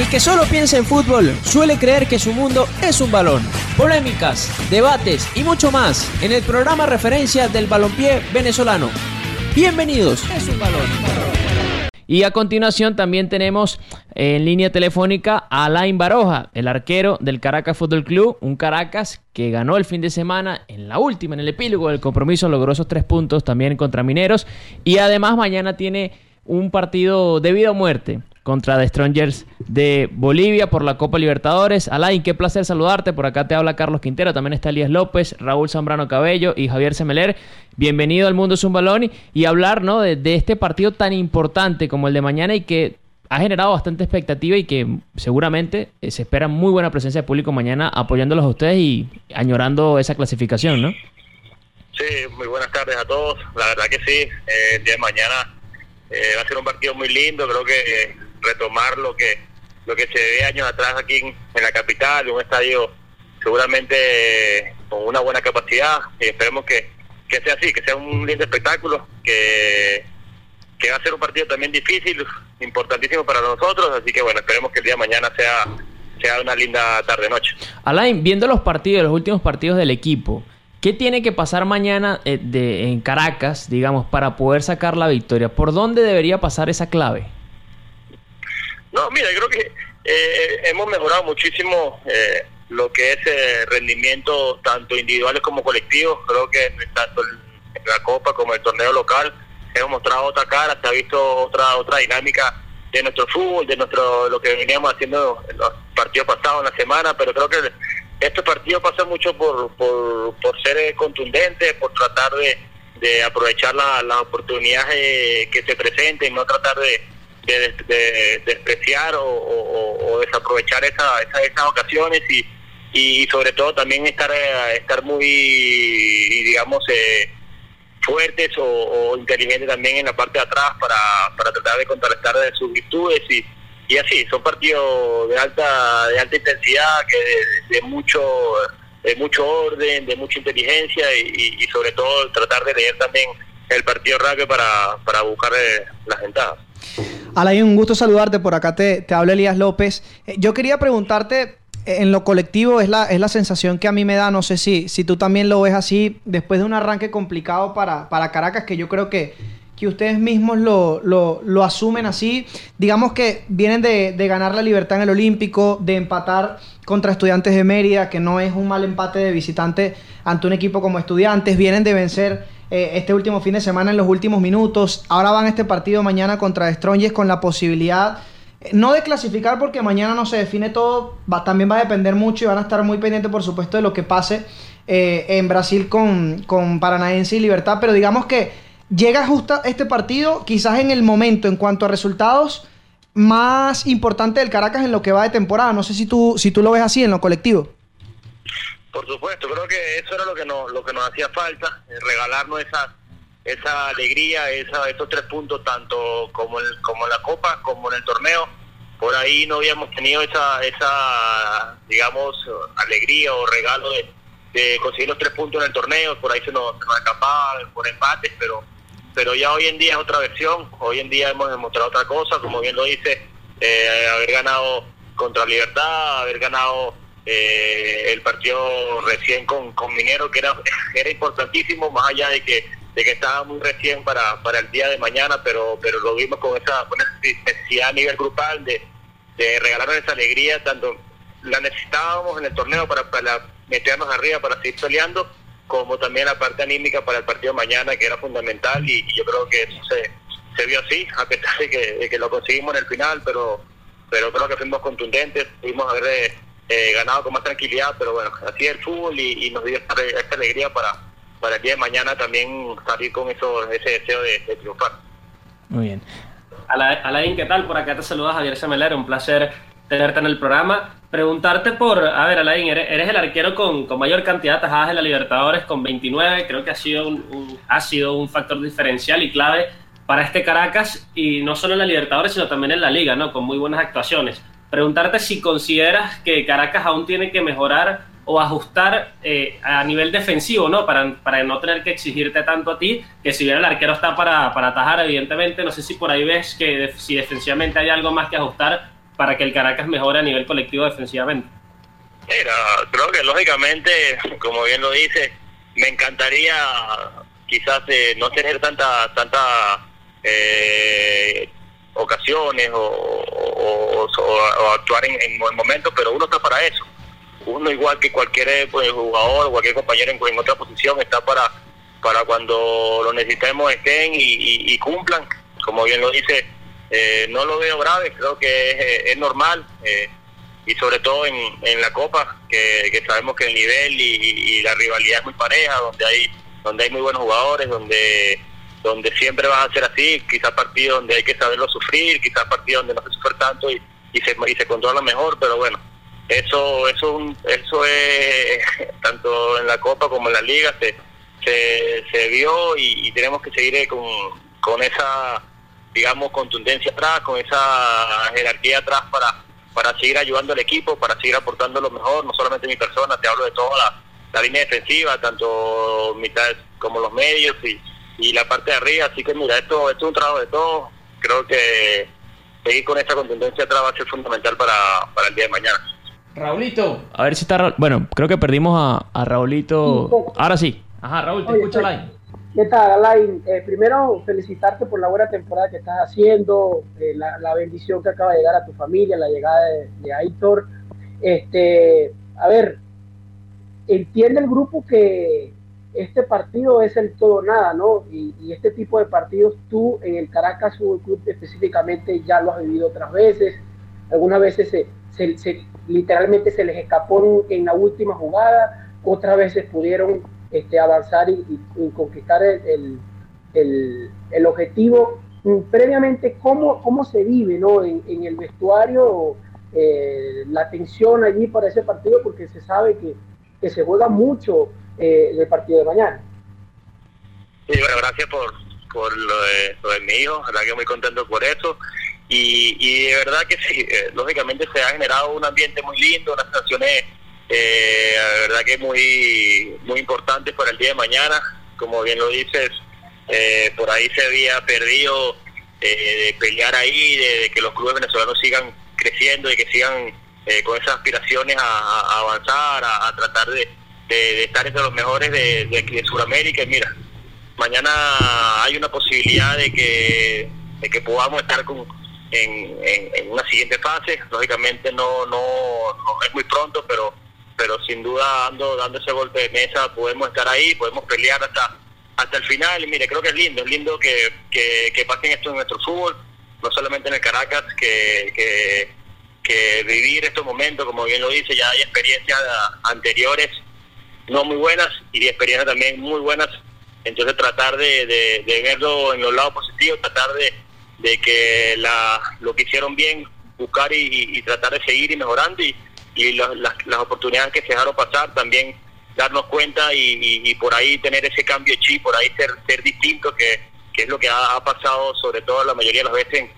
El que solo piensa en fútbol suele creer que su mundo es un balón. Polémicas, debates y mucho más en el programa referencia del balompié venezolano. Bienvenidos, es un balón. Y a continuación también tenemos en línea telefónica a Alain Baroja, el arquero del Caracas Fútbol Club, un Caracas que ganó el fin de semana en la última, en el epílogo del compromiso, logró esos tres puntos también contra Mineros y además mañana tiene un partido de vida o muerte contra The Strongers de Bolivia por la Copa Libertadores. Alain, qué placer saludarte. Por acá te habla Carlos Quintero, también está Elías López, Raúl Zambrano Cabello y Javier Semeler. Bienvenido al Mundo Zumbalón y hablar ¿no? de, de, este partido tan importante como el de mañana y que ha generado bastante expectativa y que seguramente eh, se espera muy buena presencia de público mañana apoyándolos a ustedes y añorando esa clasificación, ¿no? Sí, muy buenas tardes a todos. La verdad que sí, eh, el día de mañana eh, va a ser un partido muy lindo. Creo que retomar lo que lo que se ve años atrás aquí en, la capital, un estadio seguramente con una buena capacidad y esperemos que, que sea así, que sea un lindo espectáculo, que, que va a ser un partido también difícil, importantísimo para nosotros, así que bueno, esperemos que el día de mañana sea, sea una linda tarde-noche. Alain, viendo los partidos, los últimos partidos del equipo, ¿Qué tiene que pasar mañana eh, de, en Caracas, digamos, para poder sacar la victoria? ¿Por dónde debería pasar esa clave? No, mira, creo que eh, hemos mejorado muchísimo eh, lo que es eh, rendimiento tanto individuales como colectivos. Creo que tanto en la Copa como el torneo local hemos mostrado otra cara, se ha visto otra otra dinámica de nuestro fútbol, de nuestro lo que veníamos haciendo en los partidos pasados en la semana, pero creo que este partido pasa mucho por, por, por ser contundente, por tratar de, de aprovechar las la oportunidades que se presenten, no tratar de de, despreciar o, desaprovechar esa, esas ocasiones y, y sobre todo también estar eh, estar muy digamos eh, fuertes o, inteligentes también en la parte de atrás para, para tratar de contrarrestar de sus virtudes y, y así son partidos de alta de alta intensidad que de, mucho de mucho orden de mucha inteligencia y, sobre todo tratar de leer también el partido rápido para, para buscar eh, las ventajas Alain, un gusto saludarte. Por acá te, te habla Elías López. Eh, yo quería preguntarte, eh, en lo colectivo es la, es la sensación que a mí me da, no sé si, si tú también lo ves así, después de un arranque complicado para, para Caracas, que yo creo que, que ustedes mismos lo, lo, asumen así. Digamos que vienen de, de, ganar la libertad en el Olímpico, de empatar contra Estudiantes de Mérida, que no es un mal empate de visitante ante un equipo como Estudiantes, vienen de vencer eh, este último fin de semana en los últimos minutos. Ahora van a este partido mañana contra Strongest con la posibilidad, eh, no de clasificar porque mañana no se define todo, también va a depender mucho y van a estar muy pendientes por supuesto de lo que pase eh, en Brasil con, con Paranaense y Libertad, pero digamos que llega justo este partido quizás en el momento en cuanto a resultados más importante del Caracas en lo que va de temporada. No sé si tú, si tú lo ves así en lo colectivo. Por supuesto, creo que eso era lo que nos, lo que nos hacía falta, eh, regalarnos esa esa alegría, esa, esos tres puntos, tanto como, el, como en la Copa como en el torneo. Por ahí no habíamos tenido esa, esa digamos, alegría o regalo de, conseguir los tres puntos en el torneo. Por ahí se nos, nos escapaba por empates, pero pero ya hoy en día es otra versión. Hoy en día hemos demostrado otra cosa, como bien lo dice, eh, haber ganado contra Libertad, haber ganado eh, el partido recién con, con Minero, que era, era importantísimo, más allá de que de que estaba muy recién para, para el día de mañana, pero pero lo vimos con esa, necesidad a nivel grupal de, de regalarnos esa alegría, tanto la necesitábamos en el torneo para, para meternos arriba, para seguir peleando, como también la parte anímica para el partido de mañana, que era fundamental, y, yo creo que eso se, se vio así, a pesar de que, de que lo conseguimos en el final, pero pero creo que fuimos contundentes, pudimos haber eh, ganado con más tranquilidad, pero bueno, así es el fútbol y, nos dio esta, alegría para, para el día de mañana también salir con eso, ese deseo de, triunfar. Muy bien. Alain, ¿qué tal? Por acá te saluda Javier Semeler, un placer tenerte en el programa. Preguntarte por, a ver, Alain, eres, el arquero con, con, mayor cantidad de tajadas en la Libertadores, con 29, creo que ha sido un, ha sido un factor diferencial y clave para este Caracas, y no solo en la Libertadores, sino también en la Liga, ¿no? Con muy buenas actuaciones preguntarte si consideras que Caracas aún tiene que mejorar o ajustar eh, a nivel defensivo, ¿no? Para, para, no tener que exigirte tanto a ti, que si bien el arquero está para, para atajar, evidentemente, no sé si por ahí ves que si defensivamente hay algo más que ajustar para que el Caracas mejore a nivel colectivo defensivamente? Mira, creo que lógicamente, como bien lo dice, me encantaría quizás eh, no tener tanta tanta eh, ocasiones o, actuar en, en, momentos, pero uno está para eso. Uno igual que cualquier pues, jugador o cualquier compañero en, otra posición está para para cuando lo necesitemos estén y, cumplan. Como bien lo dice, eh, no lo veo grave, creo que es, normal. Eh, y sobre todo en, en la Copa, que, sabemos que el nivel y, la rivalidad es muy pareja, donde hay donde hay muy buenos jugadores, donde donde siempre va a ser así, quizás partidos donde hay que saberlo sufrir, quizás partidos donde no se sufre tanto y, y se y se controla mejor, pero bueno, eso eso eso es tanto en la Copa como en la Liga se se, se vio y, tenemos que seguir con, con esa digamos contundencia atrás, con esa jerarquía atrás para para seguir ayudando al equipo, para seguir aportando lo mejor, no solamente mi persona, te hablo de toda la, línea defensiva, tanto mitad como los medios y, y la parte de arriba, así que mira, esto, esto es un trabajo de todos, creo que seguir con esa contundencia atrás va a ser fundamental para, para el día de mañana. Raulito, a ver si está... Bueno, creo que perdimos a, a Raulito. Ahora sí. Ajá, Raúl, te escucho, Alain. ¿Qué tal, Alain? Eh, primero, felicitarte por la buena temporada que estás haciendo, eh, la, bendición que acaba de llegar a tu familia, la llegada de, Aitor. Este, a ver, entiende el grupo que este partido es el todo nada, ¿no? Y, este tipo de partidos tú en el Caracas Fútbol Club específicamente ya lo has vivido otras veces. Algunas veces se, literalmente se les escapó en la última jugada, otras veces pudieron este, avanzar y, conquistar el, el, el, objetivo. Mm, previamente, ¿cómo, cómo se vive ¿no? en, el vestuario eh, la tensión allí para ese partido? Porque se sabe que, que se juega mucho eh, el partido de mañana. Sí, bueno, gracias por, por lo, de, lo de mi hijo, verdad que muy contento por eso. Y, y de verdad que sí, eh, lógicamente se ha generado un ambiente muy lindo, unas sensaciones eh, la verdad que muy, muy importante para el día de mañana. Como bien lo dices, eh, por ahí se había perdido eh, de pelear ahí, de, que los clubes venezolanos sigan creciendo y que sigan eh, con esas aspiraciones a, avanzar, a, tratar de, estar entre los mejores de, de, Sudamérica. Y mira, mañana hay una posibilidad de que, de que podamos estar con, en, en, una siguiente fase. Lógicamente no, no, no es muy pronto, pero sin duda dando, dando ese golpe de mesa podemos estar ahí, podemos pelear hasta hasta el final. Y mire, creo que es lindo, es lindo que, que, pasen esto en nuestro fútbol, no solamente en el Caracas, que, que, vivir estos momentos, como bien lo dice, ya hay experiencias anteriores no muy buenas y experiencias también muy buenas. Entonces tratar de, de, verlo en los lados positivos, tratar de, de que la, lo que hicieron bien, buscar y, y tratar de seguir y mejorando y, y las, las, oportunidades que se dejaron pasar también darnos cuenta y, por ahí tener ese cambio de chip, por ahí ser, ser distinto, que, que es lo que ha, pasado sobre todo la mayoría de las veces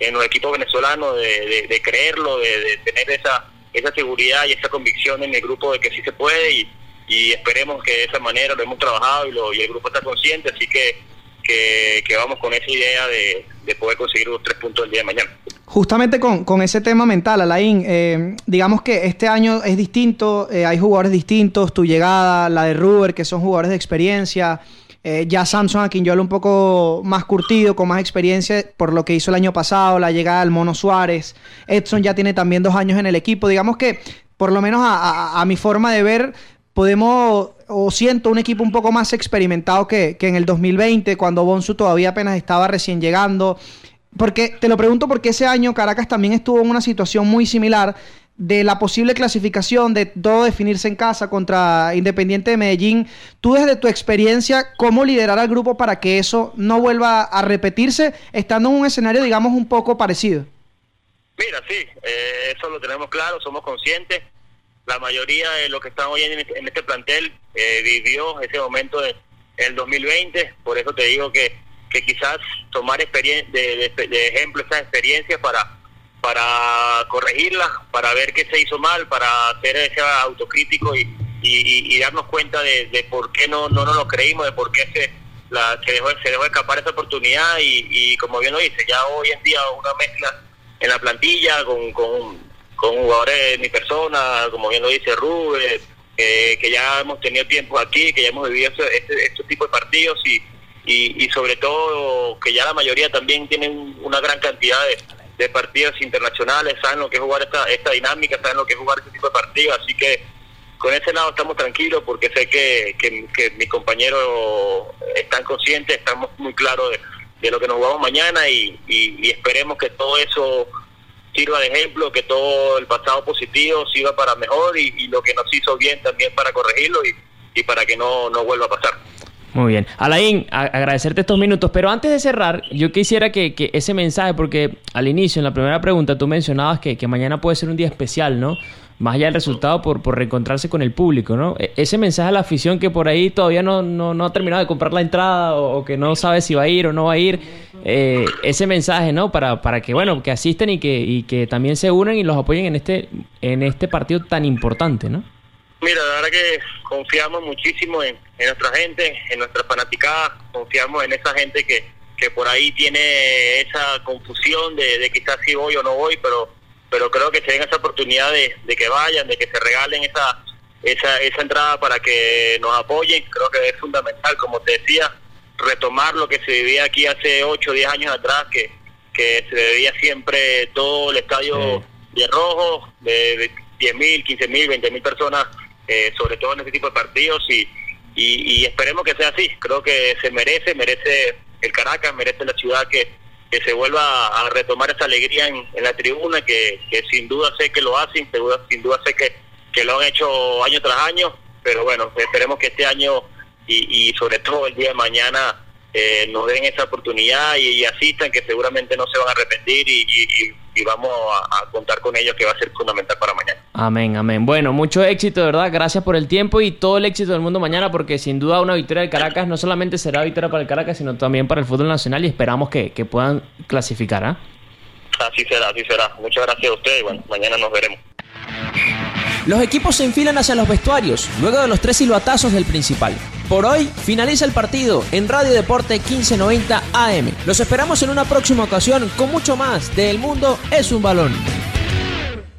en, los equipos venezolanos, de, de, creerlo, de, tener esa, esa seguridad y esa convicción en el grupo de que sí se puede y, y esperemos que de esa manera lo hemos trabajado y, lo, y el grupo está consciente, así que, que, vamos con esa idea de, de poder conseguir los tres puntos el día de mañana. Justamente con, ese tema mental, Alain, eh, digamos que este año es distinto, eh, hay jugadores distintos, tu llegada, la de Ruber, que son jugadores de experiencia, eh, ya Samson a quien yo un poco más curtido, con más experiencia por lo que hizo el año pasado, la llegada del Mono Suárez, Edson ya tiene también dos años en el equipo, digamos que por lo menos a, mi forma de ver, podemos o siento un equipo un poco más experimentado que, que en el 2020, cuando Bonsu todavía apenas estaba recién llegando. Porque te lo pregunto porque ese año Caracas también estuvo en una situación muy similar de la posible clasificación, de todo definirse en casa contra Independiente de Medellín. Tú desde tu experiencia, ¿cómo liderar al grupo para que eso no vuelva a repetirse, estando en un escenario, digamos, un poco parecido? Mira, sí, eh, eso lo tenemos claro, somos conscientes. La mayoría de los que están hoy en este, plantel eh, vivió ese momento en el 2020, por eso te digo que que quizás tomar de, de, ejemplo esas experiencias para para corregirlas, para ver qué se hizo mal, para hacer ese autocrítico y, y, darnos cuenta de, por qué no, no nos lo creímos, de por qué se, la, se, dejó, se dejó escapar esa oportunidad y, y como bien lo dice, ya hoy en día una mezcla en la plantilla con, con, con jugadores de mi persona, como bien lo dice Rubén, que ya hemos tenido tiempo aquí, que ya hemos vivido este, este, tipo de partidos y, y, sobre todo que ya la mayoría también tienen una gran cantidad de, partidos internacionales, saben lo que es jugar esta, esta dinámica, saben lo que es jugar este tipo de partidos, así que con ese lado estamos tranquilos porque sé que, que, mis compañeros están conscientes, estamos muy claros de, lo que nos jugamos mañana y, y esperemos que todo eso sirva de ejemplo, que todo el pasado positivo sirva para mejor y, lo que nos hizo bien también para corregirlo y, para que no, no vuelva a pasar. Muy bien. Alain, agradecerte estos minutos, pero antes de cerrar, yo quisiera que, ese mensaje, porque al inicio, en la primera pregunta, tú mencionabas que mañana puede ser un día especial, ¿no? Más allá del resultado por, por reencontrarse con el público, ¿no? E, ese mensaje a la afición que por ahí todavía no, no, ha terminado de comprar la entrada o, que no sabe si va a ir o no va a ir, eh, ese mensaje, ¿no? Para, para que, bueno, que asisten y que, y que también se unan y los apoyen en este, en este partido tan importante, ¿no? Mira, la verdad que confiamos muchísimo en, nuestra gente, en nuestra fanaticada, confiamos en esa gente que, que por ahí tiene esa confusión de, de quizás si voy o no voy, pero pero creo que se den esa oportunidad de, que vayan, de que se regalen esa, esa, esa entrada para que nos apoyen. Creo que es fundamental, como te decía, retomar lo que se vivía aquí hace 8 o 10 años atrás, que, que se veía siempre todo el estadio de rojo, de, 10 mil, 15 mil, 20 mil personas, eh, sobre todo en este tipo de partidos, y, y, y esperemos que sea así. Creo que se merece, merece el Caracas, merece la ciudad que que se vuelva a retomar esa alegría en, la tribuna, que, sin duda sé que lo hacen, sin duda, sin duda sé que, que lo han hecho año tras año, pero bueno, esperemos que este año y, y sobre todo el día de mañana eh, nos den esa oportunidad y, asistan, que seguramente no se van a arrepentir y, vamos a, contar con ellos, que va a ser fundamental para mañana. Amén, amén. Bueno, mucho éxito, de verdad. Gracias por el tiempo y todo el éxito del mundo mañana, porque sin duda una victoria del Caracas no solamente será victoria para el Caracas, sino también para el fútbol nacional y esperamos que, puedan clasificar. ¿ah? Así será, así será. Muchas gracias a ustedes y bueno, mañana nos veremos. Los equipos se enfilan hacia los vestuarios, luego de los tres silbatazos del principal. Por hoy finaliza el partido en Radio Deporte 1590 AM. Los esperamos en una próxima ocasión con mucho más de El Mundo es un balón.